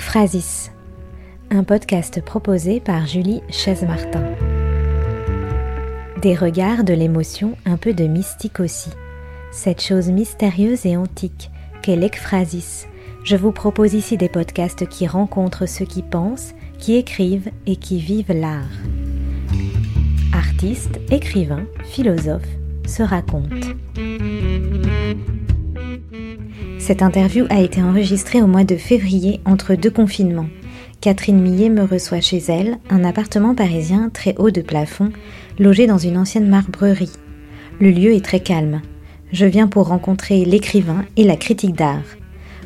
Ekphrasis, un podcast proposé par Julie Chaise-Martin. Des regards, de l'émotion, un peu de mystique aussi. Cette chose mystérieuse et antique qu'est l'ekphrasis. Je vous propose ici des podcasts qui rencontrent ceux qui pensent, qui écrivent et qui vivent l'art. Artistes, écrivains, philosophes se racontent. Cette interview a été enregistrée au mois de février entre deux confinements. Catherine Millet me reçoit chez elle, un appartement parisien très haut de plafond, logé dans une ancienne marbrerie. Le lieu est très calme. Je viens pour rencontrer l'écrivain et la critique d'art,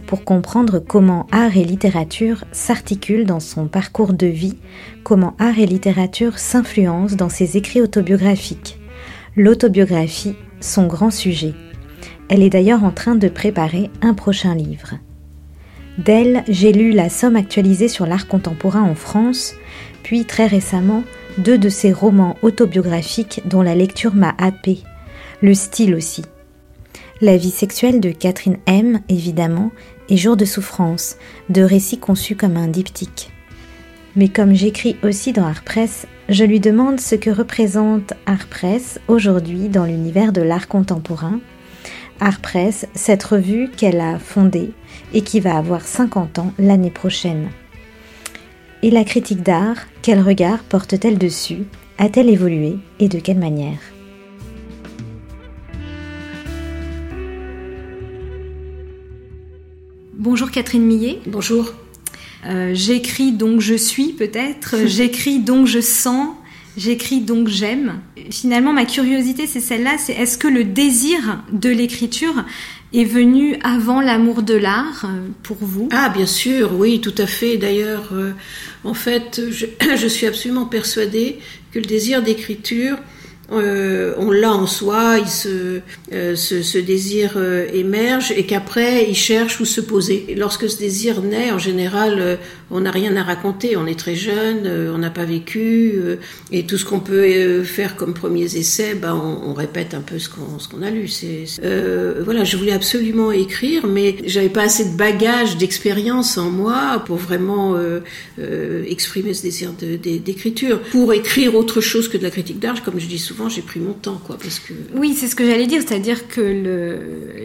pour comprendre comment art et littérature s'articulent dans son parcours de vie, comment art et littérature s'influencent dans ses écrits autobiographiques. L'autobiographie, son grand sujet. Elle est d'ailleurs en train de préparer un prochain livre. D'elle, j'ai lu La Somme actualisée sur l'art contemporain en France, puis très récemment deux de ses romans autobiographiques dont la lecture m'a happé, le style aussi. La vie sexuelle de Catherine M, évidemment, et Jour de souffrance, de récits conçus comme un diptyque. Mais comme j'écris aussi dans Art Press, je lui demande ce que représente Art Press aujourd'hui dans l'univers de l'art contemporain Art Press, cette revue qu'elle a fondée et qui va avoir 50 ans l'année prochaine. Et la critique d'art, quel regard porte-t-elle dessus? A-t-elle évolué et de quelle manière? Bonjour Catherine Millet. Bonjour. Euh, j'écris donc je suis peut-être, j'écris donc je sens, J'écris donc j'aime. Finalement, ma curiosité, c'est celle-là, c'est est-ce que le désir de l'écriture est venu avant l'amour de l'art euh, pour vous? Ah, bien sûr, oui, tout à fait. D'ailleurs, euh, en fait, je, je, suis absolument persuadée que le désir d'écriture euh, on l'a en soi, il se, euh, ce, désir euh, émerge et qu'après il cherche où se poser. Lorsque ce désir naît, en général, on n'a rien à raconter, on est très jeune, on n'a pas vécu et tout ce qu'on peut faire comme premiers essais, ben, on, répète un peu ce qu'on qu'on a lu. Voilà, je voulais absolument écrire, mais j'avais pas assez de bagages, d'expérience en moi pour vraiment exprimer ce désir d'écriture. Pour écrire autre chose que de la critique d'art, comme je dis souvent j'ai pris mon temps, quoi, parce que... Oui, c'est ce que j'allais dire, c'est-à-dire que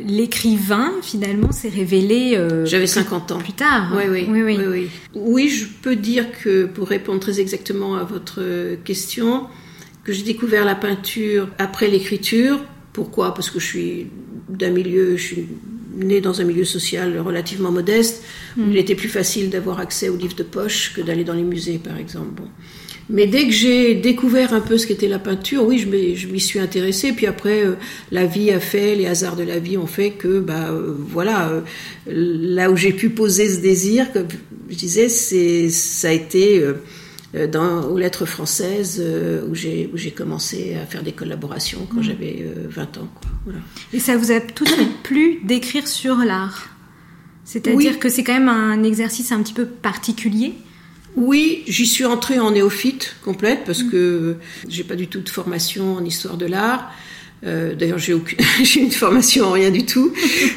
l'écrivain, finalement, s'est révélé... Euh, J'avais 50 ans. Plus tard. Oui oui. Oui, oui. oui, oui. je peux dire que, pour répondre très exactement à votre question, que j'ai découvert la peinture après l'écriture. Pourquoi? Parce que je suis d'un milieu, je suis née dans un milieu social relativement modeste, où mm. il était plus facile d'avoir accès aux livres de poche que d'aller dans les musées, par exemple. Bon. Mais dès que j'ai découvert un peu ce qu'était la peinture, oui, je m'y suis intéressée. Puis après, euh, la vie a fait, les hasards de la vie ont fait que, bah, euh, voilà, euh, là où j'ai pu poser ce désir, comme je disais, c'est, ça a été dans, aux lettres françaises où j'ai, où j'ai commencé à faire des collaborations quand mmh. j'avais 20 ans. Quoi. Voilà. Et ça vous a tout de suite plu d'écrire sur l'art? C'est-à-dire que c'est quand même un exercice un petit peu particulier? Oui, j'y suis entrée en néophyte complète parce que j'ai pas du tout de formation en histoire de l'art. Euh, D'ailleurs, j'ai aucune, une formation en rien du tout.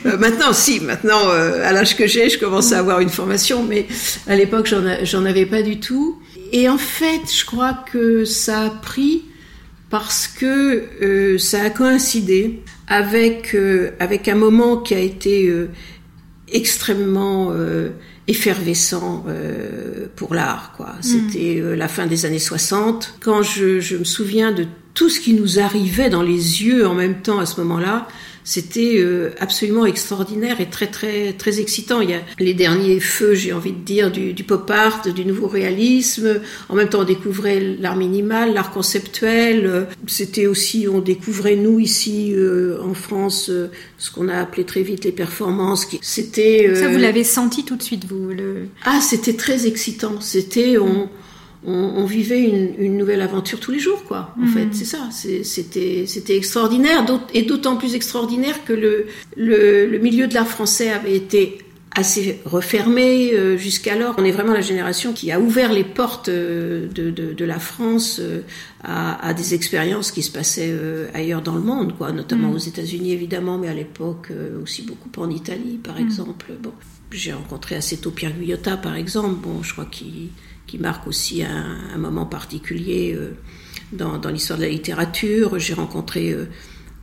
Euh, maintenant, si, maintenant, euh, à l'âge que j'ai, je commence à avoir une formation, mais à l'époque, j'en avais pas du tout. Et en fait, je crois que ça a pris parce que ça a coïncidé avec avec un moment qui a été extrêmement effervescent euh, pour l'art. quoi. Mm. C'était euh, la fin des années 60. Quand je, je, me souviens de tout ce qui nous arrivait dans les yeux en même temps à ce moment-là, c'était euh, absolument extraordinaire et très très très excitant. Il y a les derniers feux, j'ai envie de dire, du, du, pop art, du nouveau réalisme. En même temps, on découvrait l'art minimal, l'art conceptuel. C'était aussi, on découvrait nous ici euh, en France ce qu'on a appelé très vite les performances. C'était ça, vous l'avez senti tout de suite, vous le. Ah, c'était très excitant. C'était on on, vivait une, nouvelle aventure tous les jours, quoi. En fait, mhm. c'est ça. C'était, c'était extraordinaire, et d'autant plus extraordinaire que le, le, milieu de l'art français avait été assez refermé euh, jusqu'alors. On est vraiment la génération qui a ouvert les portes euh, de, de, la France euh, à, des expériences qui se passaient ailleurs dans le monde, quoi, notamment mhm. aux États-Unis évidemment, mais à l'époque aussi beaucoup en Italie, par mhm. exemple. Bon. j'ai rencontré Aceto Pierre Guyotta, par exemple, bon, je crois qu'il qui marque aussi un, moment particulier dans, dans l'histoire de la littérature. J'ai rencontré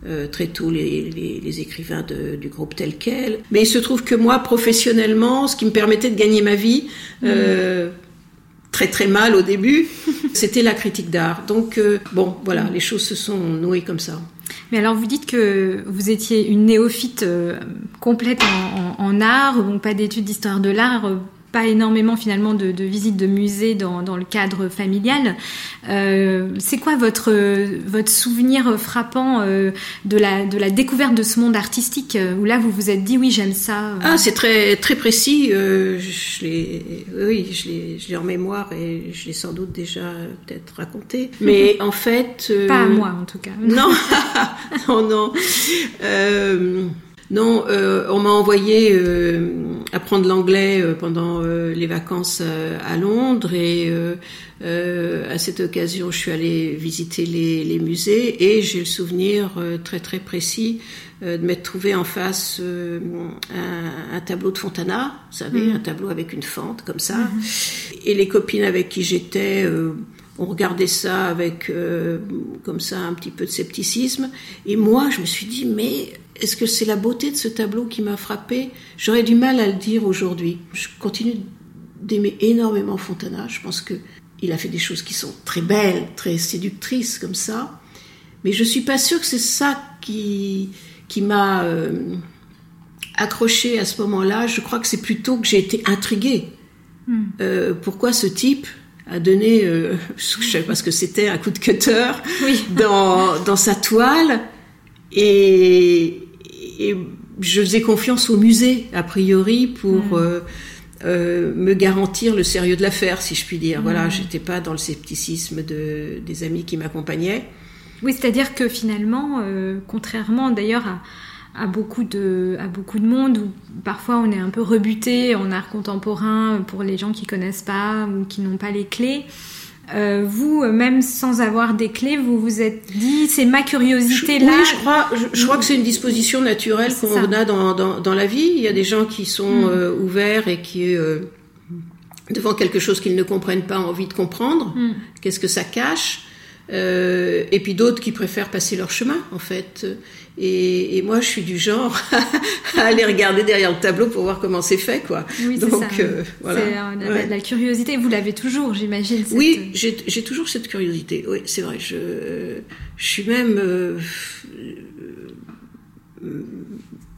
euh, très tôt les, les, écrivains du groupe tel quel. Mais il se trouve que moi, professionnellement, ce qui me permettait de gagner ma vie, euh, très très mal au début, c'était la critique d'art. Donc euh, bon, voilà, les choses se sont nouées comme ça. Mais alors vous dites que vous étiez une néophyte complète en, en, art, bon, pas d'études d'histoire de l'art pas énormément finalement de, visites de musées dans, dans, le cadre familial. Euh, c'est quoi votre, votre souvenir frappant euh, de, la, de la découverte de ce monde artistique euh, où là vous vous êtes dit oui j'aime ça Ah c'est très, très précis. je l'ai, oui je l'ai en mémoire et je l'ai sans doute déjà peut-être raconté. Mais en fait... Pas à moi en tout cas. Non, non, non. Non, euh, on m'a envoyé euh, apprendre l'anglais euh, pendant les vacances à Londres et à cette occasion, je suis allée visiter les, musées et j'ai le souvenir très très précis de m'être trouvé en face un, tableau de Fontana, vous savez, mm. un tableau avec une fente comme ça. Mm-hmm. Et les copines avec qui j'étais on regardait ça avec comme ça un petit peu de scepticisme. Et moi, je me suis dit, mais est-ce que c'est la beauté de ce tableau qui m'a frappé? J'aurais du mal à le dire aujourd'hui. Je continue d'aimer énormément Fontana. Je pense que il a fait des choses qui sont très belles, très séductrices comme ça. Mais je suis pas sûre que c'est ça qui, qui m'a euh, accroché à ce moment-là. Je crois que c'est plutôt que j'ai été intriguée. Hmm. Euh, pourquoi ce type a donné, euh, je ne savais pas ce que c'était, un coup de cutter dans, dans sa toile? Et, et je faisais confiance au musée, a priori, pour mm. euh, euh, me garantir le sérieux de l'affaire, si je puis dire. Voilà, mm. j'étais pas dans le scepticisme de, des amis qui m'accompagnaient. Oui, c'est-à-dire que finalement, euh, contrairement d'ailleurs à, à, beaucoup de, à beaucoup de monde, où parfois on est un peu rebuté en art contemporain pour les gens qui connaissent pas ou qui n'ont pas les clés, euh, vous, même sans avoir des clés, vous vous êtes dit, c'est ma curiosité là. Oui, je crois, je, crois que c'est une disposition naturelle qu'on a dans, dans, dans, la vie. Il y a des gens qui sont mm. euh, ouverts et qui, euh, devant quelque chose qu'ils ne comprennent pas, ont envie de comprendre. Mm. Qu'est-ce que ça cache? Euh, et puis d'autres qui préfèrent passer leur chemin, en fait. Et, et, moi, je suis du genre à aller regarder derrière le tableau pour voir comment c'est fait, quoi. Oui, c'est ça. Euh, voilà. C'est la, curiosité. Vous l'avez toujours, j'imagine. Oui, j'ai toujours cette curiosité. Oui, c'est vrai. Je, je suis même, euh,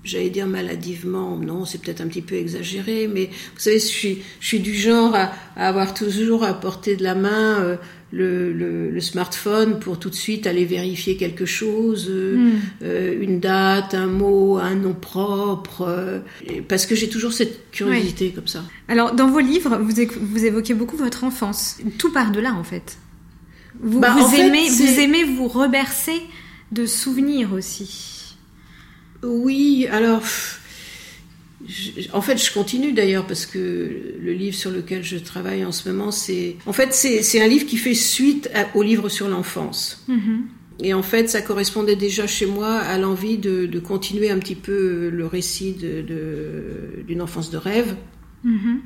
j'allais dire maladivement. Non, c'est peut-être un petit peu exagéré, mais vous savez, je suis, je suis du genre à, à avoir toujours à portée de la main. Le, smartphone pour tout de suite aller vérifier quelque chose, euh, hmm. euh, une date, un mot, un nom propre, euh, parce que j'ai toujours cette curiosité comme ça. Alors, dans vos livres, vous, vous évoquez beaucoup votre enfance. Tout part de là, en fait. Vous, bah, vous aimez, vous aimez vous rebercer de souvenirs aussi. Oui, alors en fait, je continue d'ailleurs parce que le livre sur lequel je travaille en ce moment, c'est en fait c'est un livre qui fait suite au livre sur l'enfance. Mm-hmm. Et en fait, ça correspondait déjà chez moi à l'envie de, continuer un petit peu le récit d'une enfance de rêve. Mm-hmm.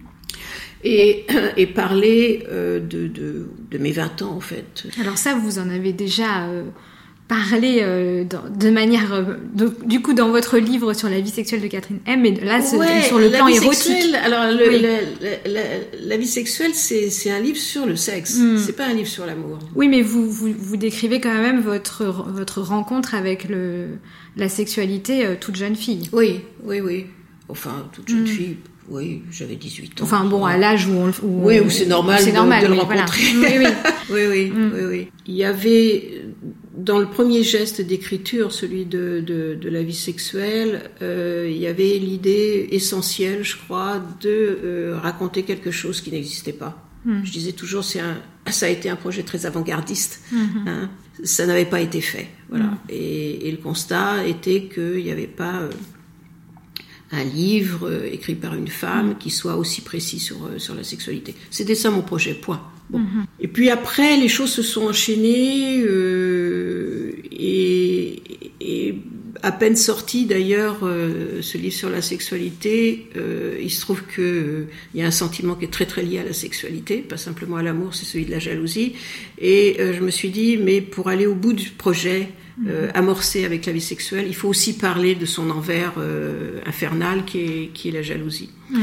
Et, et, parler euh, de, de, de, mes 20 ans en fait. Alors ça, vous en avez déjà euh, parler euh, de manière euh, du coup dans votre livre sur la vie sexuelle de Catherine M mais là sur le plan érotique alors la, vie sexuelle c'est un livre sur le sexe hmm. c'est pas un livre sur l'amour oui mais vous, vous, vous décrivez quand même votre votre rencontre avec le la sexualité euh, toute jeune fille oui oui oui enfin toute jeune hmm. fille oui, j'avais 18 ans. Enfin bon, à l'âge où on, oui, où c'est normal, de, normal, de, le rencontrer. Oui, oui. oui, oui, hmm. oui, oui. Il y avait dans le premier geste d'écriture, celui de, de, de, la vie sexuelle, euh, il y avait l'idée essentielle, je crois, de euh, raconter quelque chose qui n'existait pas. Hmm. Je disais toujours, c'est un, ça a été un projet très avant-gardiste. Hmm. Hein. Ça n'avait pas été fait. Voilà. Hmm. Et, et, le constat était qu'il n'y avait pas euh, un livre écrit par une femme qui soit aussi précis sur, sur la sexualité. C'était ça mon projet, point. Bon. Et puis après, les choses se sont enchaînées. Euh, et, et, à peine sorti d'ailleurs, euh, ce livre sur la sexualité, euh, il se trouve qu'il euh, y a un sentiment qui est très très lié à la sexualité, pas simplement à l'amour, c'est celui de la jalousie. Et je me suis dit, mais pour aller au bout du projet, euh, amorcé avec la vie sexuelle, il faut aussi parler de son envers euh, infernal qui est, qui est la jalousie. Mm.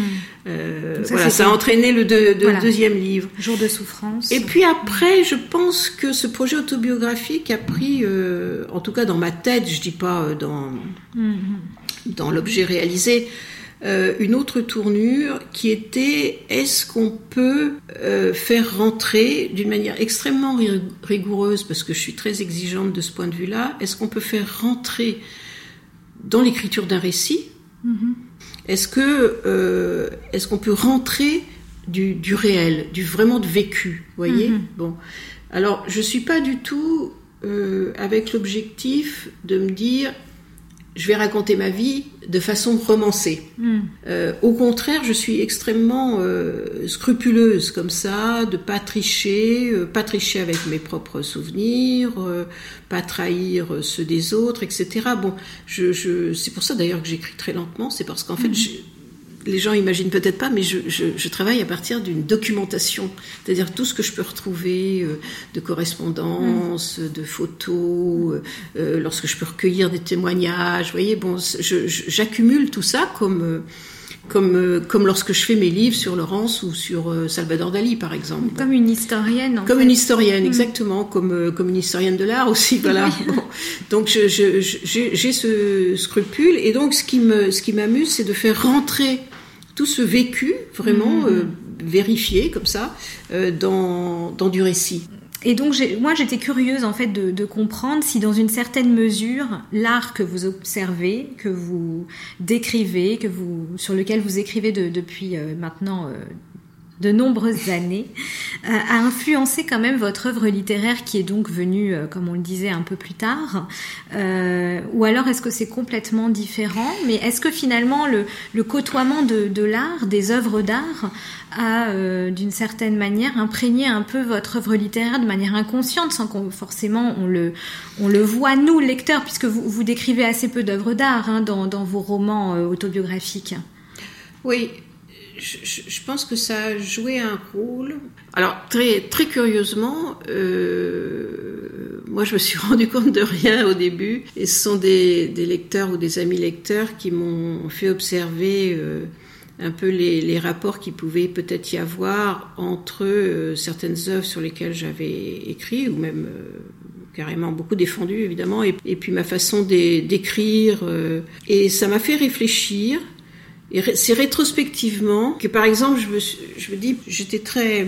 Euh, ça, voilà, ça a entraîné le deuxième livre. Jour de souffrance. Et puis après, je pense que ce projet autobiographique a pris, en tout cas dans ma tête, je dis pas dans, mm-hmm. dans l'objet réalisé, euh, une autre tournure qui était est-ce qu'on peut euh, faire rentrer d'une manière extrêmement rigoureuse, parce que je suis très exigeante de ce point de vue-là, est-ce qu'on peut faire rentrer dans l'écriture d'un récit? Mm-hmm. Est-ce que euh, est-ce qu'on peut rentrer du, du, réel, du vraiment de vécu, voyez? Mm-hmm. Bon, alors je suis pas du tout avec l'objectif de me dire je vais raconter ma vie de façon romancée. Hmm. Euh, au contraire, je suis extrêmement euh, scrupuleuse comme ça, de pas tricher, euh, pas tricher avec mes propres souvenirs, pas trahir ceux des autres, etc. Bon, je, je c'est pour ça d'ailleurs que j'écris très lentement, c'est parce qu'en fait, hmm les gens imaginent peut-être pas, mais je, travaille à partir d'une documentation, c'est-à-dire tout ce que je peux retrouver euh, de correspondances, mm. de photos, euh, euh, lorsque je peux recueillir des témoignages. Vous voyez, bon, j'accumule tout ça comme comme, comme lorsque je fais mes livres sur Laurence ou sur Salvador Dali, par exemple. Comme une historienne, en Comme une historienne, mm. exactement, comme, comme une historienne de l'art aussi, voilà. Donc j'ai ce scrupule, et donc ce qui me ce qui m'amuse, c'est de faire rentrer tout ce vécu vraiment mmh. euh, vérifié comme ça euh, dans, dans du récit. Et donc, moi, j'étais curieuse en fait de, de, comprendre si, dans une certaine mesure, l'art que vous observez, que vous décrivez, que vous, sur lequel vous écrivez de, depuis euh, maintenant de nombreuses années, euh, a influencé quand même votre œuvre littéraire qui est donc venue, euh, comme on le disait, un peu plus tard. Euh, Ou alors est-ce que c'est complètement différent? Mais est-ce que finalement le, côtoiement de, l'art, des œuvres d'art, a d'une certaine manière imprégné un peu votre œuvre littéraire de manière inconsciente, sans qu'on forcément on le, on voit nous, lecteurs, puisque vous, décrivez assez peu d'œuvres d'art hein, dans vos romans autobiographiques? Oui, je, pense que ça a joué un rôle. Alors très très curieusement, euh, moi je me suis rendu compte de rien au début, et ce sont des, lecteurs ou des amis lecteurs qui m'ont fait observer euh, un peu les, rapports qu'il pouvait peut-être y avoir entre euh, certaines œuvres sur lesquelles j'avais écrit ou même carrément beaucoup défendu évidemment, et puis ma façon d'écrire. et ça m'a fait réfléchir et c'est rétrospectivement que, par exemple, je me, je me dis, j'étais très,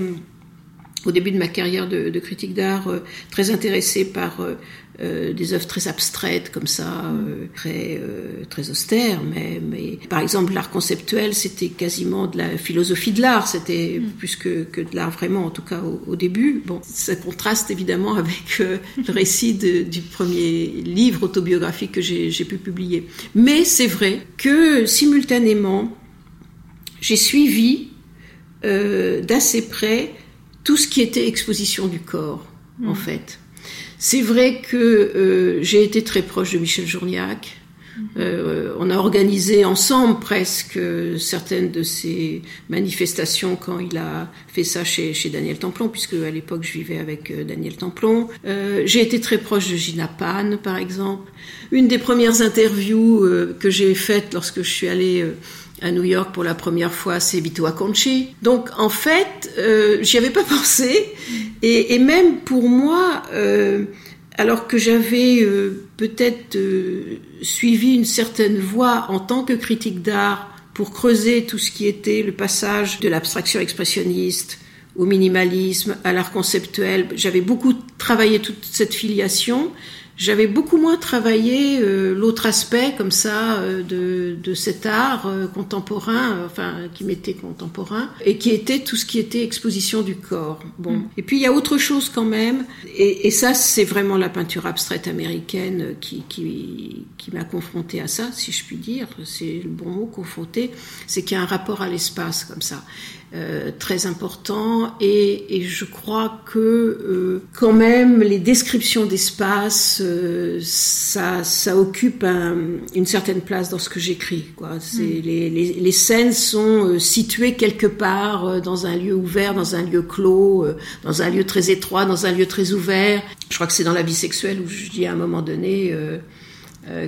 au début de ma carrière de, critique d'art, euh, très intéressée par euh, euh, des œuvres très abstraites comme ça, euh, très euh, très austères même. Mais par exemple, l'art conceptuel, c'était quasiment de la philosophie de l'art. C'était mm. plus que, que de l'art vraiment, en tout cas au, début. Bon, ça contraste évidemment avec le récit du premier livre autobiographique que j'ai pu publier. Mais c'est vrai que simultanément, j'ai suivi d'assez près tout ce qui était exposition du corps, en mm. fait. C'est vrai que euh, j'ai été très proche de Michel Journiac. Euh, on a organisé ensemble presque certaines de ces manifestations quand il a fait ça chez, chez Daniel Templon, puisque à l'époque je vivais avec euh, Daniel Templon. Euh, j'ai été très proche de Gina Pan, par exemple. Une des premières interviews euh, que j'ai faites lorsque je suis allée à New York pour la première fois, c'est Vito Acconci. Donc en fait, euh, j'y avais pas pensé. Et, même pour moi, euh, alors que j'avais euh, peut-être euh, suivi une certaine voie en tant que critique d'art pour creuser tout ce qui était le passage de l'abstraction expressionniste au minimalisme, à l'art conceptuel, j'avais beaucoup travaillé toute cette filiation. J'avais beaucoup moins travaillé euh, l'autre aspect comme ça euh, de, de, cet art euh, contemporain, enfin qui m'était contemporain, et qui était tout ce qui était exposition du corps. Bon. Mm. Et puis il y a autre chose quand même, et, ça, c'est vraiment la peinture abstraite américaine qui, qui, qui m'a confrontée à ça, si je puis dire. C'est le bon mot, confronté. C'est qu'il y a un rapport à l'espace comme ça. Euh, très important et, et, je crois que euh, quand même les descriptions d'espace euh, ça, ça occupe un, une certaine place dans ce que j'écris quoi c'est mm. les, les, les, scènes sont situées quelque part dans un lieu ouvert dans un lieu clos dans un lieu très étroit dans un lieu très ouvert je crois que c'est dans la vie sexuelle où je dis à un moment donné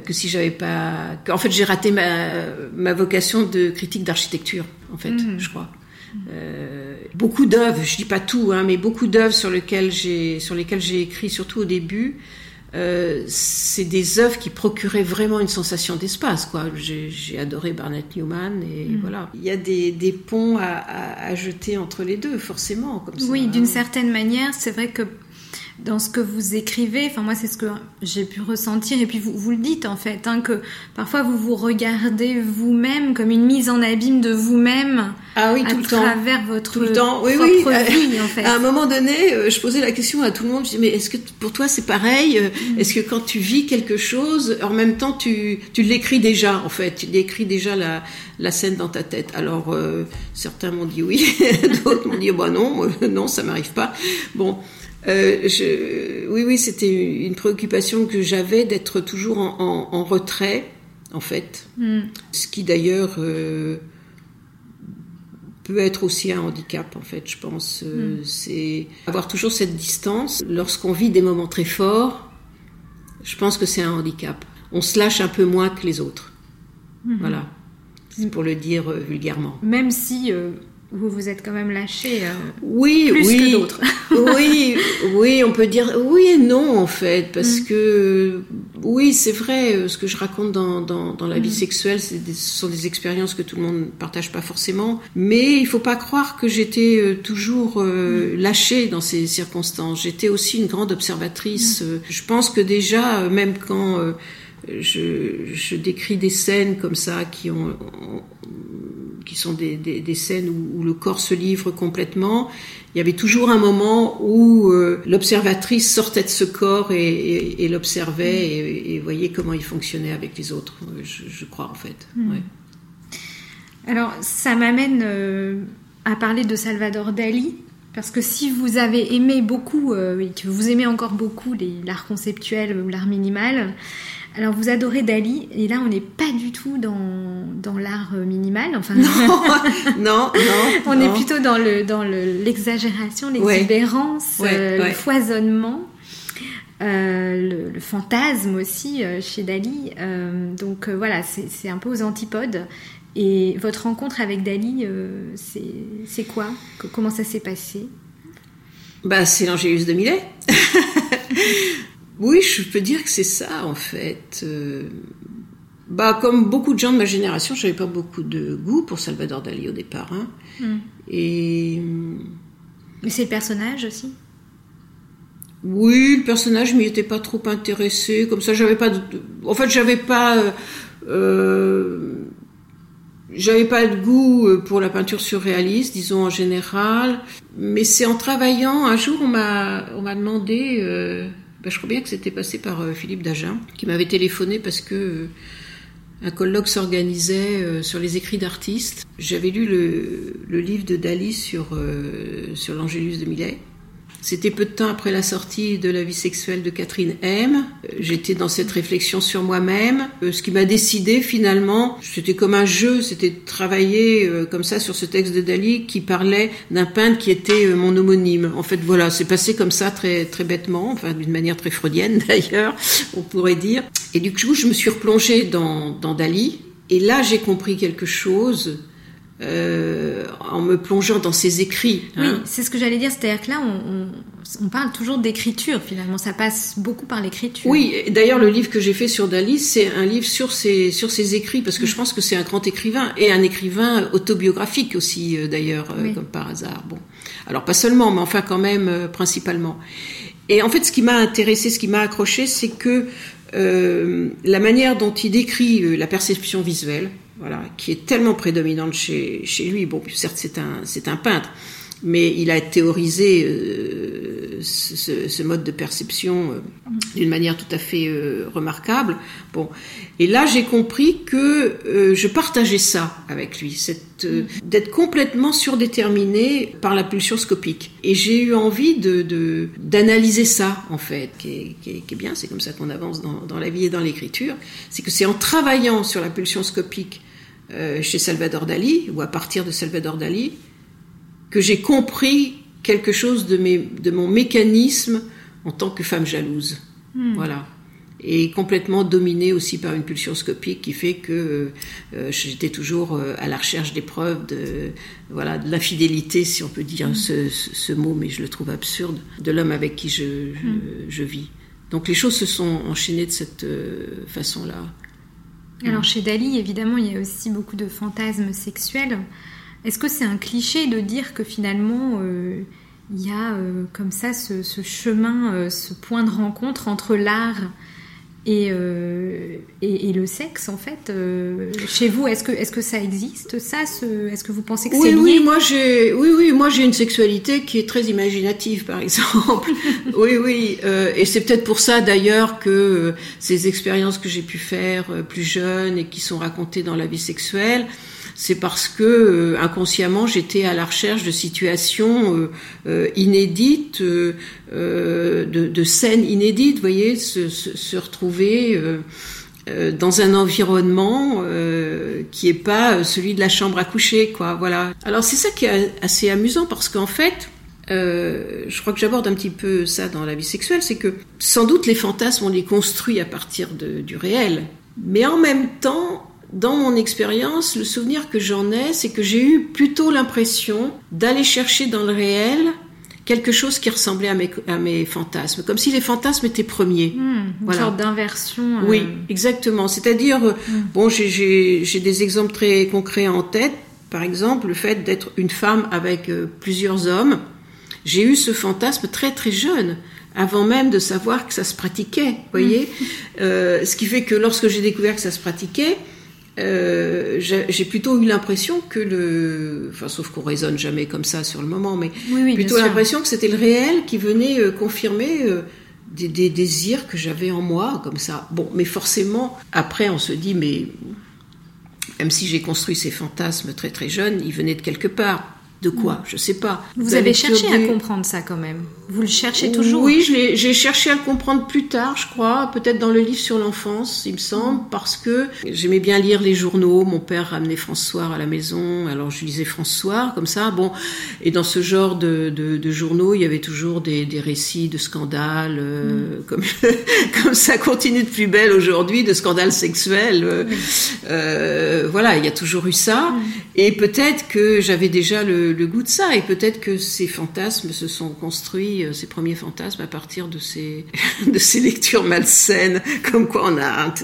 que si j'avais pas qu'en fait j'ai raté ma, ma vocation de critique d'architecture en fait mm. je crois euh, beaucoup d'œuvres, je dis pas tout, hein, mais beaucoup d'œuvres sur lesquelles j'ai sur lesquelles j'ai écrit, surtout au début. Euh, c'est des œuvres qui procuraient vraiment une sensation d'espace. Quoi. J'ai, adoré Barnett Newman et mm. voilà. Il y a des, des ponts à, à, à, jeter entre les deux, forcément. Comme ça, oui, d'une certaine manière, c'est vrai que dans ce que vous écrivez. Enfin, moi, c'est ce que j'ai pu ressentir. Et puis, vous, vous le dites, en fait, hein, que parfois, vous vous regardez vous-même comme une mise en abîme de vous-même. Ah oui, tout à le travers temps. votre tout le temps. Oui, oui. Vie, en fait. À un moment donné, euh, je posais la question à tout le monde. Je disais, mais est-ce que pour toi, c'est pareil mm. Est-ce que quand tu vis quelque chose, en même temps, tu, tu l'écris déjà, en fait Tu l'écris déjà la, la scène dans ta tête. Alors, euh, certains m'ont dit oui, d'autres m'ont dit, bah non, non, ça m'arrive pas. Bon. Euh, je, oui, oui, c'était une préoccupation que j'avais d'être toujours en, en, retrait, en fait. Hmm. Ce qui d'ailleurs euh, peut être aussi un handicap, en fait, je pense. Euh, hmm. C'est avoir toujours cette distance. Lorsqu'on vit des moments très forts, je pense que c'est un handicap. On se lâche un peu moins que les autres. Hmm. Voilà. C'est pour le dire vulgairement. Même si vous vous êtes quand même lâché euh, oui, plus oui, que d'autres. oui, oui, on peut dire oui et non en fait, parce mm. que oui, c'est vrai, euh, ce que je raconte dans, dans, dans la vie mm. sexuelle, ce sont des expériences que tout le monde ne partage pas forcément, mais il faut pas croire que j'étais euh, toujours mm. lâchée dans ces circonstances. J'étais aussi une grande observatrice. Je pense que déjà, même quand je, je, décris des scènes comme ça qui ont qui sont des, des, des scènes où, où, le corps se livre complètement. Il y avait toujours un moment où euh, l'observatrice sortait de ce corps et, et, et l'observait et, et, voyait comment il fonctionnait avec les autres, je, je crois en fait. Mm. Ouais. Alors ça m'amène euh, à parler de Salvador Dali. Parce que si vous avez aimé beaucoup, euh, que vous aimez encore beaucoup l'art conceptuel ou l'art minimal, alors vous adorez Dali, et là on n'est pas du tout dans, dans l'art euh, minimal, enfin non, non, non on est plutôt dans le dans l'exagération, l'exubérance, ouais, euh, ouais, le foisonnement, euh, le, le, fantasme aussi euh, chez Dali. Donc voilà, c'est un peu aux antipodes. Et votre rencontre avec Dali, c'est quoi? Comment ça s'est passé? Bah c'est l'Angélus de Millet. Oui, je peux dire que c'est ça en fait. Euh, bah, comme beaucoup de gens de ma génération, je n'avais pas beaucoup de goût pour Salvador Dali au départ. Hein. Mm. Et mais c'est le personnage aussi? Oui, le personnage, m'y étais pas trop intéressé. Comme ça, j'avais pas. De... En fait, j'avais pas. Euh, euh, j'avais pas de goût pour la peinture surréaliste, disons en général. Mais c'est en travaillant. Un jour, on m'a, on m'a demandé. Euh, ben, je crois bien que c'était passé par euh, Philippe Dagen, qui m'avait téléphoné parce que euh, un colloque s'organisait euh, sur les écrits d'artistes. J'avais lu le, livre de Dali sur, sur l'Angélus de Millet. C'était peu de temps après la sortie de La vie sexuelle de Catherine M. J'étais dans cette réflexion sur moi-même. Euh, ce qui m'a décidé finalement, c'était comme un jeu, c'était de travailler euh, comme ça sur ce texte de Dali qui parlait d'un peintre qui était euh, mon homonyme. En fait, voilà, c'est passé comme ça très très bêtement, enfin d'une manière très freudienne d'ailleurs, on pourrait dire. Et du coup, je me suis replongée dans, dans Dali. Et là, j'ai compris quelque chose euh, en me plongeant dans ses écrits. Hein. Oui, c'est ce que j'allais dire, c'est-à-dire que là, on, on, on parle toujours d'écriture finalement, ça passe beaucoup par l'écriture. Oui, d'ailleurs, le livre que j'ai fait sur Dali, c'est un livre sur ses, sur ses écrits, parce que je pense que c'est un grand écrivain, et un écrivain autobiographique aussi, euh, d'ailleurs, euh, oui. comme par hasard. Bon, alors pas seulement, mais enfin quand même, principalement. Et en fait, ce qui m'a intéressé, ce qui m'a accroché, c'est que euh, la manière dont il décrit la perception visuelle, voilà, qui est tellement prédominante chez, chez lui. Bon, certes, c'est un, c'est un peintre, mais il a théorisé euh, ce, mode de perception euh, d'une manière tout à fait euh, remarquable. Bon, et là j'ai compris que euh, je partageais ça avec lui, cette d'être complètement surdéterminé par la pulsion scopique. Et j'ai eu envie de d'analyser ça en fait, qui est, qui est, bien. C'est comme ça qu'on avance dans, dans, la vie et dans l'écriture. C'est que c'est en travaillant sur la pulsion scopique chez Salvador Dali ou à partir de Salvador Dali que j'ai compris quelque chose de, mes, de mon mécanisme en tant que femme jalouse. Hmm. Voilà. Et complètement dominée aussi par une pulsion scopique qui fait que euh, j'étais toujours euh, à la recherche des preuves de voilà de l'infidélité, si on peut dire hmm. ce, ce, mot, mais je le trouve absurde, de l'homme avec qui je, hmm. je, vis. Donc les choses se sont enchaînées de cette euh, façon-là. Alors chez Dali, évidemment, il y a aussi beaucoup de fantasmes sexuels. Est-ce que c'est un cliché de dire que finalement euh, il y a euh, comme ça ce, chemin, euh, ce point de rencontre entre l'art et, et, le sexe en fait chez vous est-ce que est-ce que ça existe ça est-ce que vous pensez que c'est lié oui moi j'ai oui oui moi j'ai une sexualité qui est très imaginative par exemple. Oui oui et c'est peut-être pour ça d'ailleurs que ces expériences que j'ai pu faire plus jeunes et qui sont racontées dans la vie sexuelle c'est parce que euh, inconsciemment j'étais à la recherche de situations euh, euh, inédites, de, scènes inédites, vous voyez, se, se, retrouver dans un environnement qui est pas celui de la chambre à coucher, quoi. Voilà. Alors c'est ça qui est assez amusant parce qu'en fait, je crois que j'aborde un petit peu ça dans la vie sexuelle, c'est que sans doute les fantasmes on les construit à partir du réel, mais en même temps dans mon expérience, le souvenir que j'en ai, c'est que j'ai eu plutôt l'impression d'aller chercher dans le réel quelque chose qui ressemblait à mes, à mes fantasmes, comme si les fantasmes étaient premiers. Hmm, une sorte d'inversion. Euh. Oui, exactement. C'est-à-dire, euh, hmm. bon, j'ai des exemples très concrets en tête. Par exemple, le fait d'être une femme avec euh, plusieurs hommes. J'ai eu ce fantasme très très jeune avant même de savoir que ça se pratiquait, voyez. Hmm. ce qui fait que lorsque j'ai découvert que ça se pratiquait, euh, j'ai plutôt eu l'impression que le, enfin sauf qu'on raisonne jamais comme ça sur le moment, mais plutôt l'impression que c'était le réel qui venait euh, confirmer euh, des, des, désirs que j'avais en moi comme ça. Bon, mais forcément après on se dit mais même si j'ai construit ces fantasmes très très jeunes, ils venaient de quelque part. De quoi mm. Je sais pas. Vous, avez cherché à comprendre ça quand même. Vous le cherchez toujours Oui, j'ai cherché à le comprendre plus tard, je crois, peut-être dans le livre sur l'enfance, il me semble, mm. parce que j'aimais bien lire les journaux. Mon père ramenait François à la maison, alors je lisais François comme ça. Bon, et dans ce genre de, de, journaux, il y avait toujours des, des récits de scandales, euh, mm. comme, comme ça continue de plus belle aujourd'hui, de scandales sexuels. Euh, euh, voilà, il y a toujours eu ça. Et peut-être que j'avais déjà le, le, goût de ça, et peut-être que ces fantasmes se sont construits, euh, ces premiers fantasmes, à partir de ces, de ces lectures malsaines, comme quoi on a.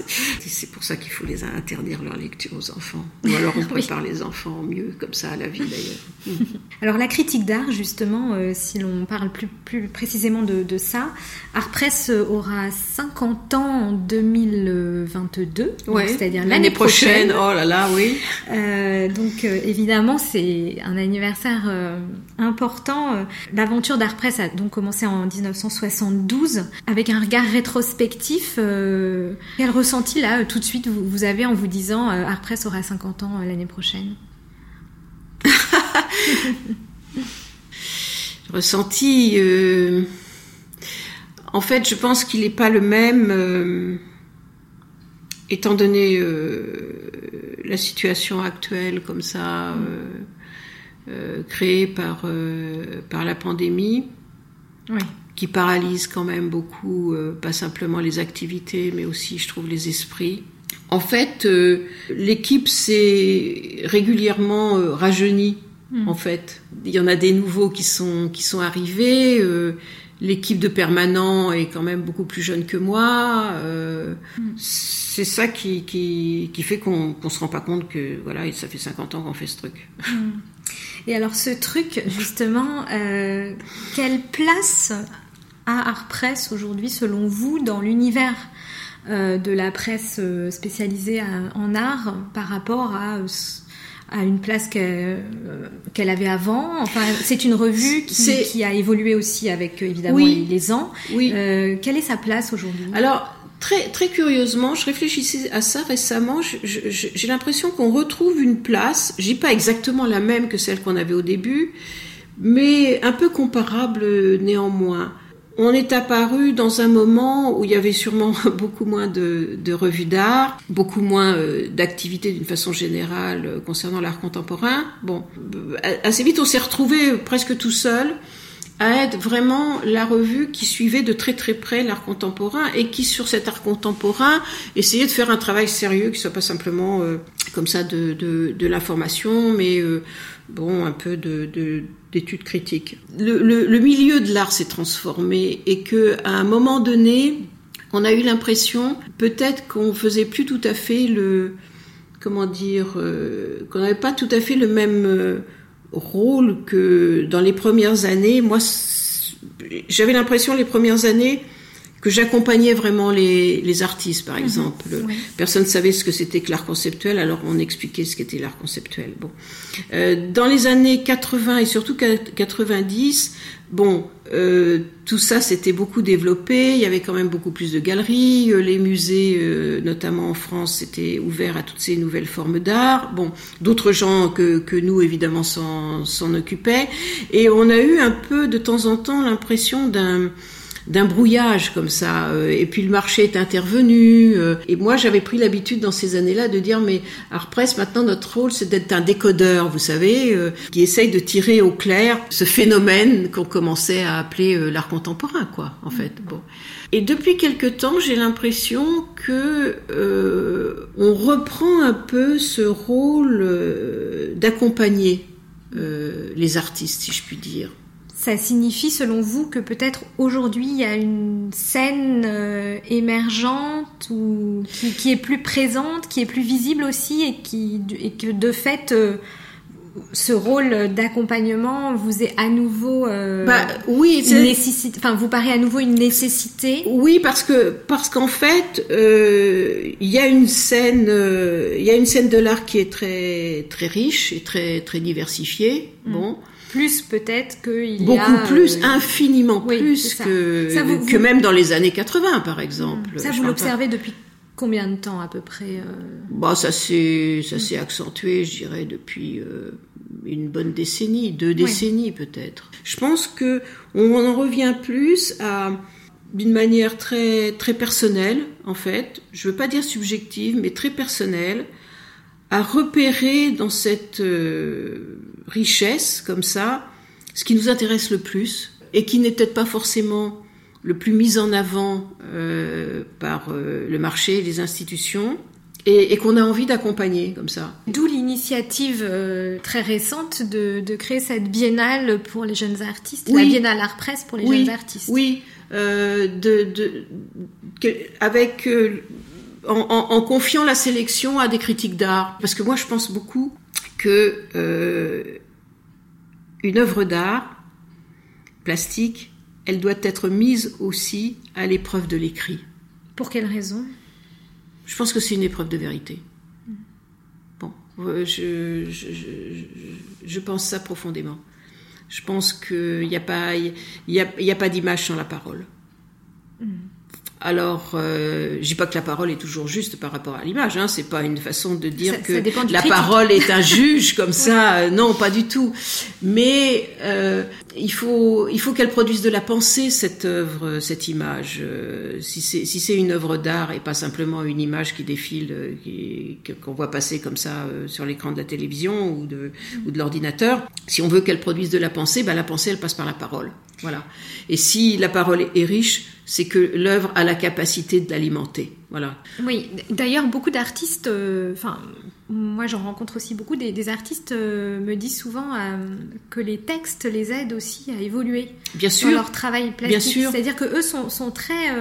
C'est pour ça qu'il faut les interdire leur lecture aux enfants. Ou alors on prépare les enfants mieux, comme ça, à la vie d'ailleurs. alors la critique d'art, justement, euh, si l'on parle plus, plus précisément de, de ça, Art Press aura 50 ans en 2022, c'est-à-dire l'année prochaine. Oh là là, oui. Euh, donc évidemment, c'est un anniversaire euh, important. Euh, l'aventure d'Artpress a donc commencé en 1972 avec un regard rétrospectif. Euh, quel ressenti là tout de suite vous, avez en vous disant Artpress aura 50 ans l'année prochaine? Ressenti. En fait, je pense qu'il n'est pas le même étant donné la situation actuelle comme ça, euh, créée par, euh, par la pandémie, qui paralyse quand même beaucoup, euh, pas simplement les activités, mais aussi, je trouve, les esprits. En fait, l'équipe s'est régulièrement rajeunie. Hmm. En fait, il y en a des nouveaux qui sont qui sont arrivés. L'équipe de permanent est quand même beaucoup plus jeune que moi. Hmm. C'est ça qui, qui, qui fait qu'on ne se rend pas compte que voilà, ça fait 50 ans qu'on fait ce truc. Hmm. Et alors ce truc, justement, euh, quelle place a Art Press aujourd'hui, selon vous, dans l'univers euh, de la presse euh, spécialisée en art par rapport à, à une place qu'elle avait avant? Enfin, c'est une revue qui, qui, a évolué aussi avec évidemment les, ans. Oui. quelle est sa place aujourd'hui? Alors. Très, très curieusement, je réfléchissais à ça récemment. J'ai l'impression qu'on retrouve une place, j'ai pas exactement la même que celle qu'on avait au début, mais un peu comparable néanmoins. On est apparu dans un moment où il y avait sûrement beaucoup moins de, revues d'art, beaucoup moins euh, d'activités d'une façon générale euh, concernant l'art contemporain. Bon, euh, assez vite on s'est retrouvé presque tout seul à être vraiment la revue qui suivait de très très près l'art contemporain et qui sur cet art contemporain essayait de faire un travail sérieux qui soit pas simplement comme ça de, de, l'information mais bon un peu de d'études critiques. Le, milieu de l'art s'est transformé et que à un moment donné, on a eu l'impression peut-être qu'on faisait plus tout à fait le comment dire euh, qu'on n'avait pas tout à fait le même euh, rôle que dans les premières années. Moi, j'avais l'impression les premières années que j'accompagnais vraiment les, les, artistes, par mhm. exemple. Personne ne savait ce que c'était que l'art conceptuel, alors on expliquait ce qu'était l'art conceptuel. Bon, euh, dans les années 80 et surtout 90, bon, euh, tout ça s'était beaucoup développé. Il y avait quand même beaucoup plus de galeries. Euh, les musées, euh, notamment en France, étaient ouverts à toutes ces nouvelles formes d'art. Bon, d'autres gens que, que nous, évidemment, s'en occupaient. Et on a eu un peu, de temps en temps, l'impression d'un d'un brouillage comme ça. Euh, et puis le marché est intervenu. Euh, et moi, j'avais pris l'habitude dans ces années-là de dire, mais Art Press, maintenant, notre rôle, c'est d'être un décodeur, vous savez, euh, qui essaye de tirer au clair ce phénomène qu'on commençait à appeler l'art contemporain, quoi, en fait. Bon. Et depuis quelque temps, j'ai l'impression que on reprend un peu ce rôle d'accompagner les artistes, si je puis dire ça signifie selon vous que peut-être aujourd'hui il y a une scène euh, émergente ou qui, est plus présente, qui est plus visible aussi et, qui, et que de fait euh, ce rôle d'accompagnement vous est à nouveau euh, bah, oui, nécessité, enfin vous paraît à nouveau une nécessité? Oui, parce que parce qu'en fait il y a une scène il y a une scène de l'art qui est très très riche et très très diversifiée. Mm. Bon plus peut-être qu'il y a... Beaucoup plus, euh, infiniment plus que, que même dans les années 80 par exemple. Ça vous l'observez depuis combien de temps à peu près euh bah, Ça s'est accentué je dirais depuis euh, une bonne décennie, deux décennies peut-être. Je pense que on en revient plus à d'une manière très très personnelle en fait, je veux pas dire subjective mais très personnelle à repérer dans cette euh, richesse comme ça ce qui nous intéresse le plus et qui n'est peut-être pas forcément le plus mis en avant euh, par euh, le marché, les institutions, et, qu'on a envie d'accompagner comme ça. D'où l'initiative très récente de, créer cette biennale pour les jeunes artistes, la biennale Art Presse pour les jeunes artistes. Oui, de, avec en, confiant la sélection à des critiques d'art. Parce que moi, je pense beaucoup que euh, une œuvre d'art plastique, elle doit être mise aussi à l'épreuve de l'écrit. Pour quelle raison? Je pense que c'est une épreuve de vérité. Bon, euh, je, je, pense ça profondément. Je pense qu'il n'y a pas, y a, y a pas d'image sans la parole. Mm. Alors, euh, je dis pas que la parole est toujours juste par rapport à l'image. Hein, c'est pas une façon de dire que la parole est un juge comme ça. Euh, non, pas du tout. Mais euh, il faut, il faut qu'elle produise de la pensée cette œuvre, cette image. Euh, si c'est si c'est une œuvre d'art et pas simplement une image qui défile, euh, qu'on voit passer comme ça sur l'écran de la télévision ou de ou de l'ordinateur. Si on veut qu'elle produise de la pensée, bah la pensée elle passe par la parole. Voilà. Et si la parole est riche, c'est que l'œuvre a la capacité de l'alimenter. Voilà. Oui, d'ailleurs, beaucoup d'artistes, euh, enfin, moi j'en rencontre aussi beaucoup, des, artistes euh, me disent souvent euh, que les textes les aident aussi à évoluer bien sûr, dans leur travail plastique. C'est-à-dire que eux sont, sont très,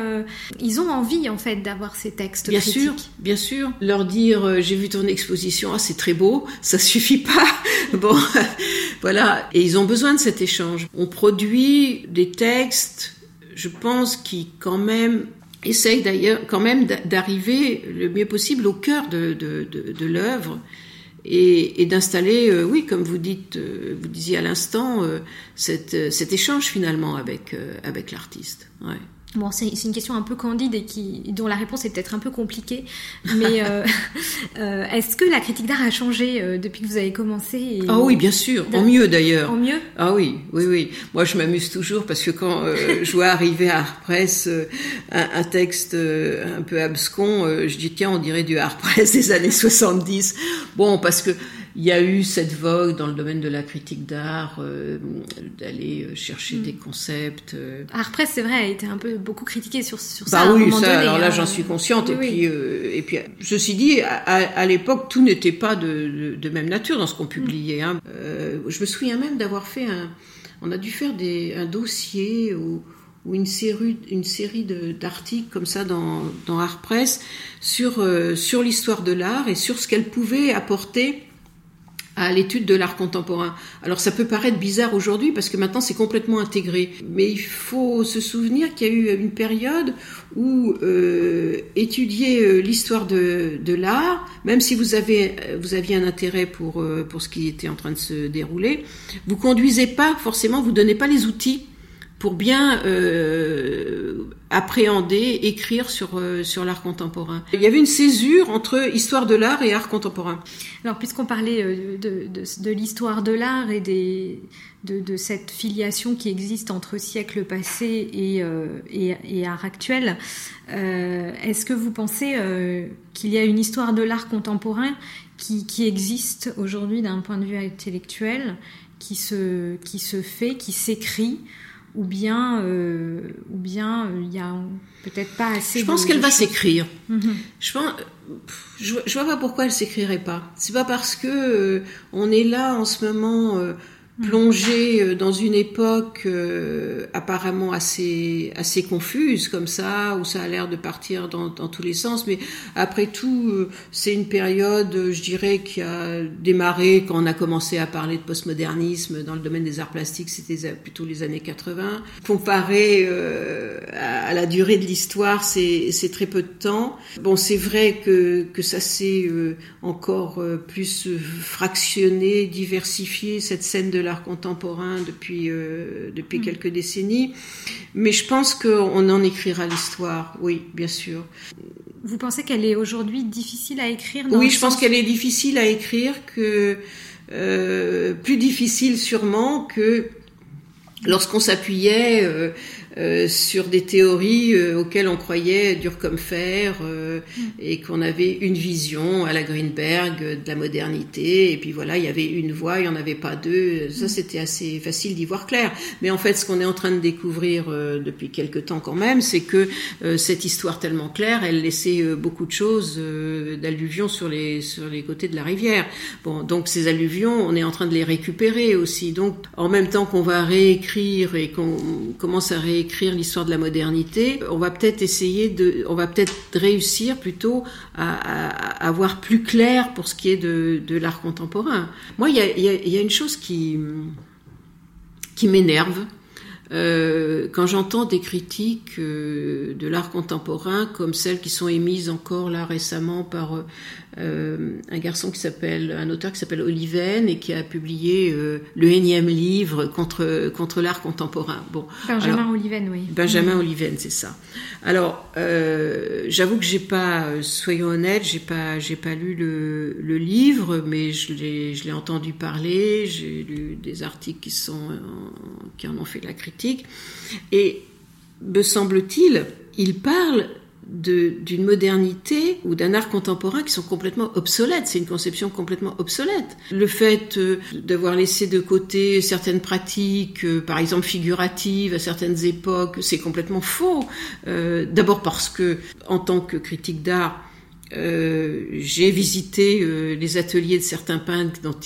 ils ont envie en fait d'avoir ces textes bien critiques. sûr, bien sûr. Leur dire j'ai vu ton exposition, ah c'est très beau, ça suffit pas. bon, voilà. Et ils ont besoin de cet échange. On produit des textes je pense qu'il quand même essaye d'ailleurs quand même d'arriver le mieux possible au cœur de, de, l'œuvre et, d'installer, oui, comme vous dites, vous disiez à l'instant, cet échange finalement avec avec l'artiste. Bon, c'est une question un peu candide et qui, dont la réponse est peut-être un peu compliquée. Mais euh, euh, est-ce que la critique d'art a changé euh, depuis que vous avez commencé Ah oui, bien sûr, en mieux d'ailleurs. En mieux? Ah oui, oui, oui. Moi, je m'amuse toujours parce que quand je vois arriver à Art Press un, un, texte un peu abscon, je dis tiens, on dirait du Art Press des années 70. Bon, parce que il y a eu cette vogue dans le domaine de la critique d'art euh, d'aller euh, chercher mm. des concepts. Euh. Art Press, c'est vrai, a été un peu beaucoup critiqué sur, sur bah ça. oui, ça, alors là, hein. j'en suis consciente. et, Puis, et puis, ceci dit, à, à l'époque, tout n'était pas de, de, de, même nature dans ce qu'on publiait. Hein. je me souviens même d'avoir fait un. On a dû faire des, un dossier ou ou une série, une série d'articles comme ça dans, dans Art Press sur, sur l'histoire de l'art et sur ce qu'elle pouvait apporter à l'étude de l'art contemporain. Alors ça peut paraître bizarre aujourd'hui parce que maintenant c'est complètement intégré, mais il faut se souvenir qu'il y a eu une période où euh, étudier euh, l'histoire de, de l'art, même si vous avez vous aviez un intérêt pour euh, pour ce qui était en train de se dérouler, vous conduisez pas forcément, vous donnez pas les outils pour bien euh, appréhender, écrire sur, euh, sur l'art contemporain. Il y avait une césure entre histoire de l'art et art contemporain. Alors, puisqu'on parlait euh, de, de, de l'histoire de l'art et des, de, de, cette filiation qui existe entre siècle passé et, euh, et, et, art actuel, euh, est-ce que vous pensez qu'il y a une histoire de l'art contemporain qui, qui existe aujourd'hui d'un point de vue intellectuel, qui se, qui se fait, qui s'écrit ou bien euh, ou bien euh, il y a peut-être pas assez. Je pense qu'elle va s'écrire. Mhm. Je pense, je, je, vois pas pourquoi elle s'écrirait pas. C'est pas parce que euh, on est là en ce moment plongé euh, dans une époque euh, apparemment assez assez confuse comme ça où ça a l'air de partir dans, dans, tous les sens. Mais après tout euh, c'est une période je dirais qui a démarré quand on a commencé à parler de postmodernisme dans le domaine des arts plastiques c'était plutôt les années 80 comparé à, à, la durée de l'histoire c'est c'est très peu de temps. Bon c'est vrai que que ça s'est encore plus fractionné diversifié cette scène de l'art contemporain depuis, euh, depuis mm. quelques décennies. Mais je pense qu'on en écrira l'histoire, oui, bien sûr. Vous pensez qu'elle est aujourd'hui difficile à écrire Oui, je pense qu'elle est difficile à écrire, que euh, plus difficile sûrement que lorsqu'on s'appuyait euh, euh, sur des théories euh, auxquelles on croyait dur comme fer euh, mm. et qu'on avait une vision à la Greenberg de la modernité et puis voilà il y avait une voie il n'y en avait pas deux ça mm. c'était assez facile d'y voir clair mais en fait ce qu'on est en train de découvrir depuis quelque temps quand même c'est que cette histoire tellement claire elle laissait beaucoup de choses d'alluvions sur les sur les côtés de la rivière bon donc ces alluvions on est en train de les récupérer aussi donc en même temps qu'on va réécrire et qu'on commence à réécrire l'histoire de la modernité, on va peut-être essayer de, on va peut-être réussir plutôt à, à, voir plus clair pour ce qui est de, de l'art contemporain. Moi, il y a, y a, une chose qui, qui m'énerve. Euh, quand j'entends des critiques euh, de l'art contemporain comme celles qui sont émises encore là récemment par euh, un garçon qui s'appelle, un auteur qui s'appelle Oliven et qui a publié euh, le énième livre contre contre l'art contemporain. Bon, Benjamin Oliven, oui. Benjamin Oliven, c'est ça. Alors, euh, j'avoue que j'ai pas, soyons honnêtes, j'ai pas j'ai pas lu le, le livre, mais je l'ai je l'ai entendu parler, j'ai lu des articles qui sont qui en ont fait la critique et me semble-t-il, il parle d'une modernité ou d'un art contemporain qui sont complètement obsolètes. C'est une conception complètement obsolète. Le fait euh, d'avoir laissé de côté certaines pratiques, euh, par exemple figuratives à certaines époques, c'est complètement faux. Euh, d'abord parce que, en tant que critique d'art, j'ai visité les ateliers de certains peintres dont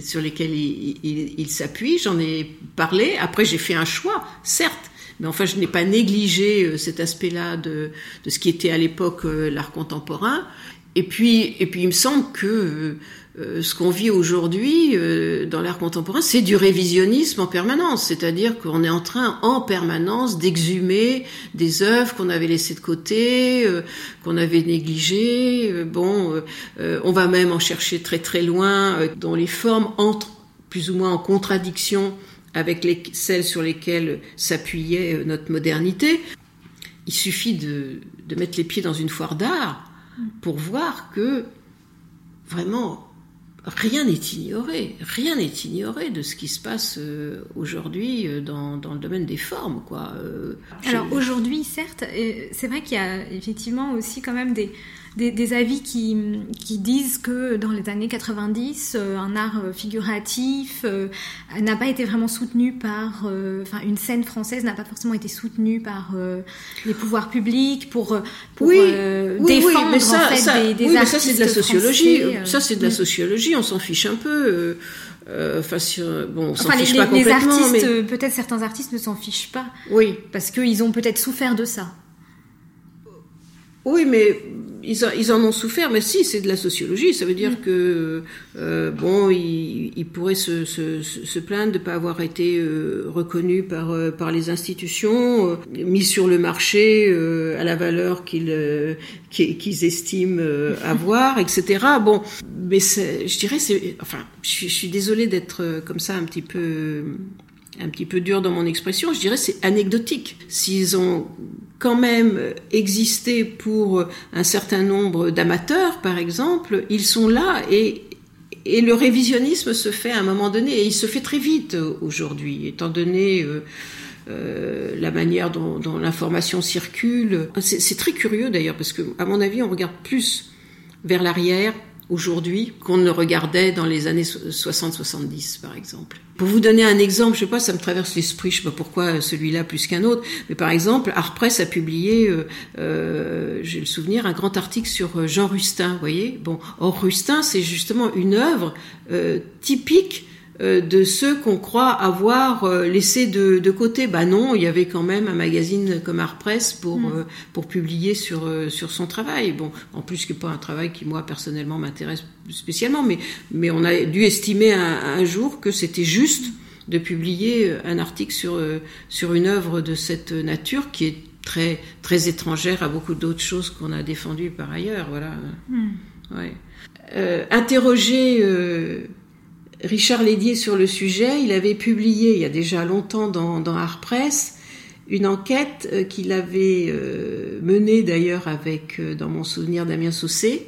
sur lesquels il s'appuie, j'en ai parlé. Après, j'ai fait un choix, certes, mais enfin, je n'ai pas négligé euh, cet aspect-là de, de, ce qui était à l'époque euh, l'art contemporain. Et puis, et puis, il me semble que euh, ce qu'on vit aujourd'hui dans l'art contemporain, c'est du révisionnisme en permanence, c'est-à-dire qu'on est en train en permanence d'exhumer des œuvres qu'on avait laissées de côté, qu'on avait négligées. bon, on va même en chercher très très loin, dont les formes entrent plus ou moins en contradiction avec les, celles sur lesquelles s'appuyait notre modernité. Il suffit de, de mettre les pieds dans une foire d'art pour voir que vraiment rien n'est ignoré, rien n'est ignoré de ce qui se passe euh, aujourd'hui euh, dans, dans, le domaine des formes, quoi. Euh, Alors aujourd'hui, certes, c'est vrai qu'il y a effectivement aussi quand même des, des, avis qui, qui, disent que dans les années 90, euh, un art euh, figuratif euh, n'a pas été vraiment soutenu par, enfin, une scène française n'a pas forcément été soutenue par les pouvoirs publics pour, pour défendre ça, en fait, ça, des, mais ça c'est de la sociologie. ça c'est de la sociologie. On s'en fiche un peu. Enfin, bon, on fiche les, pas complètement. Les artistes, mais... peut-être certains artistes ne s'en fichent pas. Oui. Parce qu'ils ont peut-être souffert de ça. Oui, mais ils, en ont souffert, mais si, c'est de la sociologie. Ça veut dire mm. que, euh, bon, ils, pourraient se, se, plaindre de ne pas avoir été euh, reconnus par, euh, par les institutions, mis sur le marché à la valeur qu'ils qu'ils estiment avoir, etc. Bon, mais je dirais, c'est, enfin, je, je suis désolée d'être comme ça un petit peu un petit peu dur dans mon expression, je dirais c'est anecdotique. S'ils ont quand même existé pour un certain nombre d'amateurs, par exemple, ils sont là et, le révisionnisme se fait à un moment donné et il se fait très vite aujourd'hui, étant donné euh, euh, la manière dont, dont l'information circule. C'est très curieux d'ailleurs parce que, à mon avis, on regarde plus vers l'arrière aujourd'hui qu'on ne regardait dans les années 60-70 par exemple. Pour vous donner un exemple, je sais pas, ça me traverse l'esprit, je sais pas pourquoi celui-là plus qu'un autre, mais par exemple, Art Press a publié, euh, euh, j'ai le souvenir, un grand article sur euh, Jean Rustin, vous voyez? Bon, or Rustin, c'est justement une œuvre euh, typique de ceux qu'on croit avoir euh, laissé de, de, côté. Bah non, il y avait quand même un magazine comme Art Press pour mm. euh, pour publier sur sur son travail. Bon, en plus que pas un travail qui moi personnellement m'intéresse spécialement, mais mais on a dû estimer un, un jour que c'était juste de publier un article sur sur une œuvre de cette nature qui est très très étrangère à beaucoup d'autres choses qu'on a défendues par ailleurs. Voilà. Mm. Ouais. Euh, interroger Richard Lédier sur le sujet, il avait publié il y a déjà longtemps dans, dans Art Press une enquête euh, qu'il avait euh, menée d'ailleurs avec, euh, dans mon souvenir, Damien Saucé,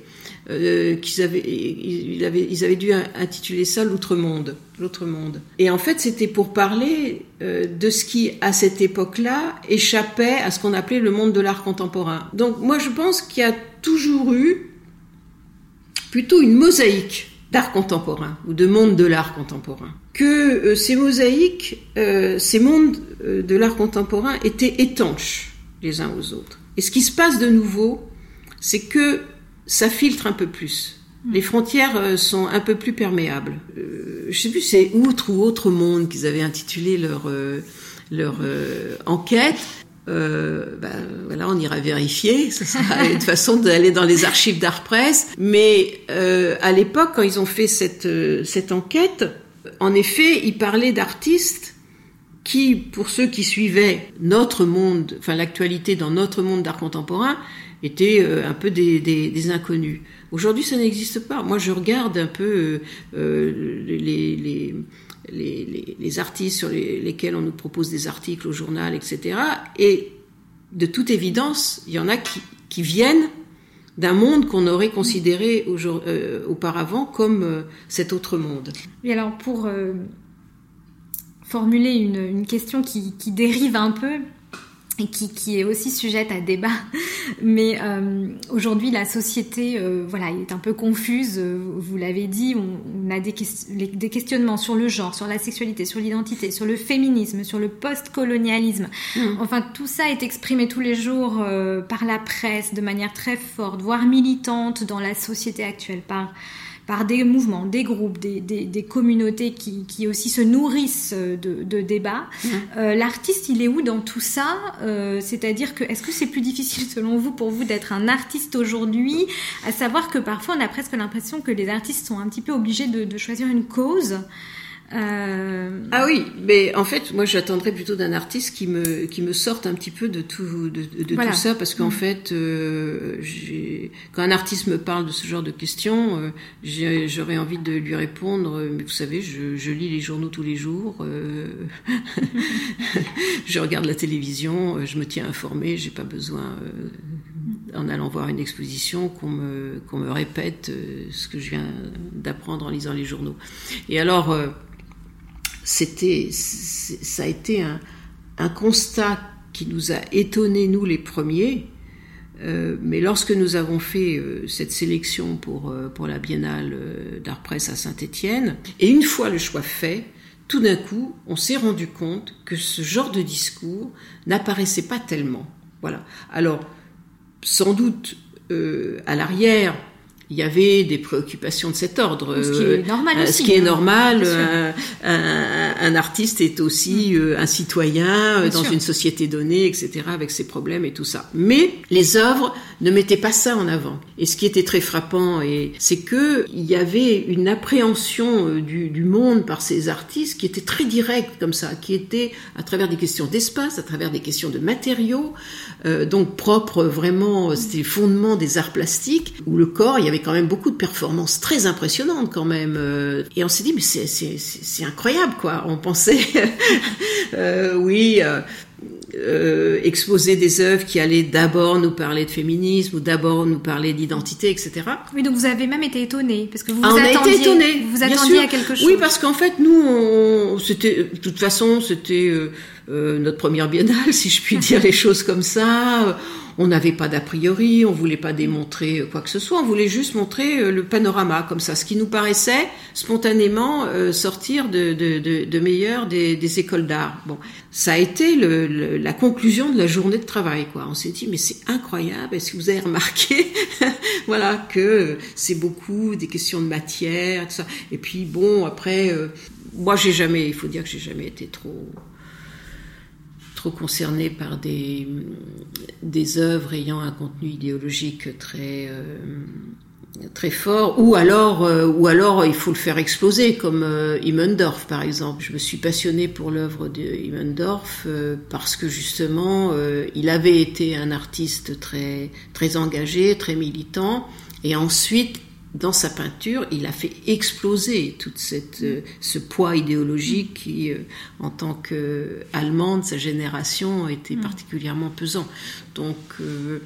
qu'ils avaient, ils avaient, ils avaient dû intituler ça l'outre-monde, l'outre-monde. Et en fait, c'était pour parler de ce qui, à cette époque-là, échappait à ce qu'on appelait le monde de l'art contemporain. Donc, moi, je pense qu'il y a toujours eu plutôt une mosaïque d'art contemporain ou de monde de l'art contemporain. Que euh, ces mosaïques, euh, ces mondes euh, de l'art contemporain étaient étanches les uns aux autres. Et ce qui se passe de nouveau, c'est que ça filtre un peu plus. Hmm. Les frontières sont un peu plus perméables. je sais plus, c'est Outre ou Autre Monde qu'ils avaient intitulé leur leur enquête euh, ben, voilà, on ira vérifier. Ce sera une façon d'aller dans les archives d'Art Press. Mais euh, à l'époque, quand ils ont fait cette, euh, cette enquête, en effet, ils parlaient d'artistes qui, pour ceux qui suivaient notre monde, enfin l'actualité dans notre monde d'art contemporain, étaient un peu des, des, inconnus. Aujourd'hui, ça n'existe pas. Moi, je regarde un peu les, les artistes sur lesquels on nous propose des articles au journal, etc. Et de toute évidence, il y en a qui, viennent d'un monde qu'on aurait considéré euh, auparavant comme euh, cet autre monde. Et alors pour euh, formuler une, question qui, dérive un peu, qui, qui, est aussi sujette à débat. Mais euh, aujourd'hui, la société, euh, voilà, est un peu confuse. Euh, vous l'avez dit, on, a des, des, questionnements sur le genre, sur la sexualité, sur l'identité, sur le féminisme, sur le post-colonialisme. Mm. Enfin, tout ça est exprimé tous les jours par la presse de manière très forte, voire militante dans la société actuelle, par par des mouvements, des groupes, des, des, communautés qui, qui, aussi se nourrissent de, de débats. Euh, l'artiste, il est où dans tout ça euh, C'est-à-dire que est-ce que c'est plus difficile selon vous pour vous d'être un artiste aujourd'hui À savoir que parfois on a presque l'impression que les artistes sont un petit peu obligés de, de choisir une cause. Euh... Ah oui, mais en fait, moi j'attendrais plutôt d'un artiste qui me, qui me sorte un petit peu de tout, de, de tout ça, parce qu'en mm. fait, euh, quand un artiste me parle de ce genre de questions, euh, j'aurais envie de lui répondre, mais vous savez, je, je lis les journaux tous les jours, euh, je regarde la télévision, je me tiens informé, j'ai pas besoin, euh, en allant voir une exposition, qu'on me, qu'on me répète euh, ce que je viens d'apprendre en lisant les journaux. Et alors, c'était, ça a été un, constat qui nous a étonnés, nous les premiers. Euh, mais lorsque nous avons fait euh, cette sélection pour, euh, pour la Biennale d'art presse à Saint-Étienne, et une fois le choix fait, tout d'un coup, on s'est rendu compte que ce genre de discours n'apparaissait pas tellement. Voilà. Alors, sans doute, à l'arrière, il y avait des préoccupations de cet ordre. Ce qui est normal euh, aussi. Ce qui est hein, normal. Euh, un, un, artiste est aussi mm. euh, un citoyen dans une société donnée, etc., avec ses problèmes et tout ça. Mais les œuvres ne mettaient pas ça en avant. Et ce qui était très frappant, c'est que il y avait une appréhension du, du, monde par ces artistes qui était très directe comme ça, qui était à travers des questions d'espace, à travers des questions de matériaux, euh, donc propre vraiment, c'était le fondement des arts plastiques, où le corps, il y avait quand même beaucoup de performances très impressionnantes quand même. Euh, et on s'est dit, mais c'est incroyable quoi. On pensait, euh, oui. Euh, exposer des œuvres qui allaient d'abord nous parler de féminisme ou d'abord nous parler d'identité, etc. Oui, donc vous avez même été étonné parce que vous, ah, vous on attendiez, a été étonné, vous attendiez à quelque chose. Oui, parce qu'en fait, nous, c'était, de toute façon, c'était euh, notre première biennale, si je puis dire les choses comme ça. On n'avait pas d'a priori, on voulait pas démontrer quoi que ce soit, on voulait juste montrer euh, le panorama comme ça, ce qui nous paraissait spontanément euh, sortir de, de, de, de meilleur des, des écoles d'art. Bon, ça a été le, la conclusion de la journée de travail. Quoi. On s'est dit mais c'est incroyable. Est-ce que vous avez remarqué, voilà, que c'est beaucoup des questions de matière, tout ça. Et puis bon, après, euh, moi j'ai jamais, il faut dire que j'ai jamais été trop trop concerné par des, des œuvres ayant un contenu idéologique très, euh, très fort, ou alors, euh, ou alors il faut le faire exploser, comme euh, Immendorf par exemple. Je me suis passionnée pour l'œuvre de Immendorf parce que justement, il avait été un artiste très, très engagé, très militant, et ensuite dans sa peinture, il a fait exploser tout euh, ce poids idéologique qui, euh, en tant qu'Allemande, sa génération, était mm. particulièrement pesant. Donc, euh,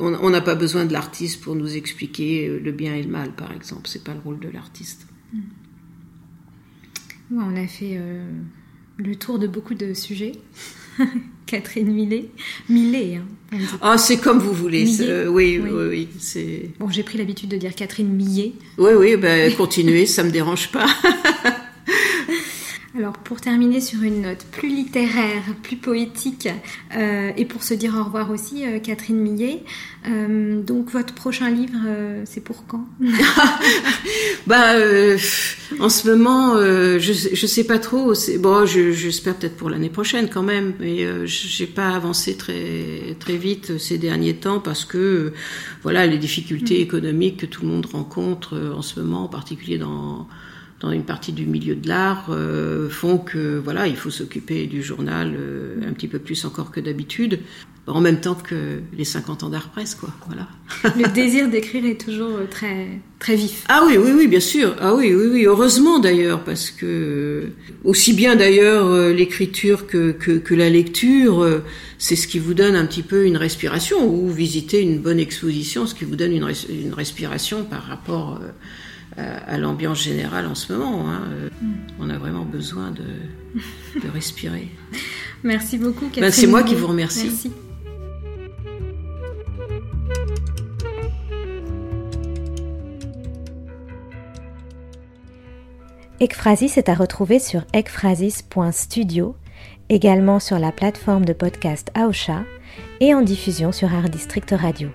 on n'a pas besoin de l'artiste pour nous expliquer le bien et le mal, par exemple. C'est pas le rôle de l'artiste. Mm. on a fait le tour de beaucoup de sujets. Catherine Millet. Millet, hein, Ah, c'est comme vous voulez. oui, oui, oui, c'est. Bon, j'ai pris l'habitude de dire Catherine Millet. Oui, oui, ben, continuez, ça me dérange pas. Alors pour terminer sur une note plus littéraire, plus poétique, euh, et pour se dire au revoir aussi, euh, Catherine Millet, euh, donc votre prochain livre, c'est pour quand Bah, en ce moment, je je sais pas trop. Bon, j'espère peut-être pour l'année prochaine quand même, mais j'ai pas avancé très très vite ces derniers temps parce que voilà les difficultés mm. économiques que tout le monde rencontre en ce moment, en particulier dans dans une partie du milieu de l'art euh, font que voilà, il faut s'occuper du journal euh, un petit peu plus encore que d'habitude, en même temps que les 50 ans d'art presse, quoi. Voilà. Le désir d'écrire est toujours euh, très très vif. Ah oui, oui, oui, bien sûr. Ah oui, oui, oui. Heureusement d'ailleurs, parce que aussi bien d'ailleurs l'écriture que, que, que la lecture, c'est ce qui vous donne un petit peu une respiration ou visiter une bonne exposition, ce qui vous donne une, une respiration par rapport à, l'ambiance générale en ce moment. Hein. Mm. On a vraiment besoin de, de respirer. Merci beaucoup, ben, C'est moi qui vous remercie. Merci. Ekphrasis est à retrouver sur ekphrasis.studio, également sur la plateforme de podcast Aosha et en diffusion sur Art District Radio.